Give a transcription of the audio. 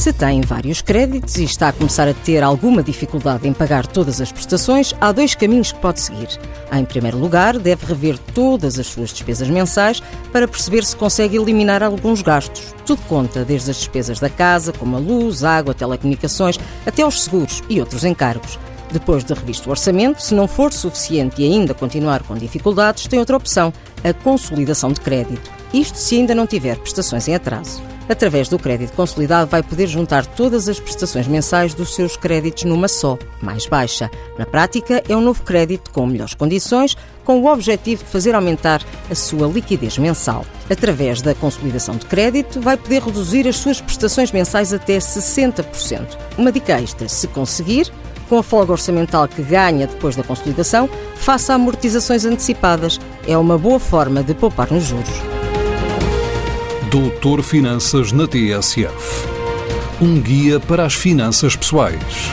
Se tem vários créditos e está a começar a ter alguma dificuldade em pagar todas as prestações, há dois caminhos que pode seguir. Em primeiro lugar, deve rever todas as suas despesas mensais para perceber se consegue eliminar alguns gastos. Tudo conta, desde as despesas da casa, como a luz, água, telecomunicações, até os seguros e outros encargos. Depois de revisto o orçamento, se não for suficiente e ainda continuar com dificuldades, tem outra opção, a consolidação de crédito. Isto se ainda não tiver prestações em atraso. Através do crédito consolidado, vai poder juntar todas as prestações mensais dos seus créditos numa só, mais baixa. Na prática, é um novo crédito com melhores condições, com o objetivo de fazer aumentar a sua liquidez mensal. Através da consolidação de crédito, vai poder reduzir as suas prestações mensais até 60%. Uma dica extra: se conseguir, com a folga orçamental que ganha depois da consolidação, faça amortizações antecipadas. É uma boa forma de poupar nos juros. Doutor Finanças na TSF. Um guia para as finanças pessoais.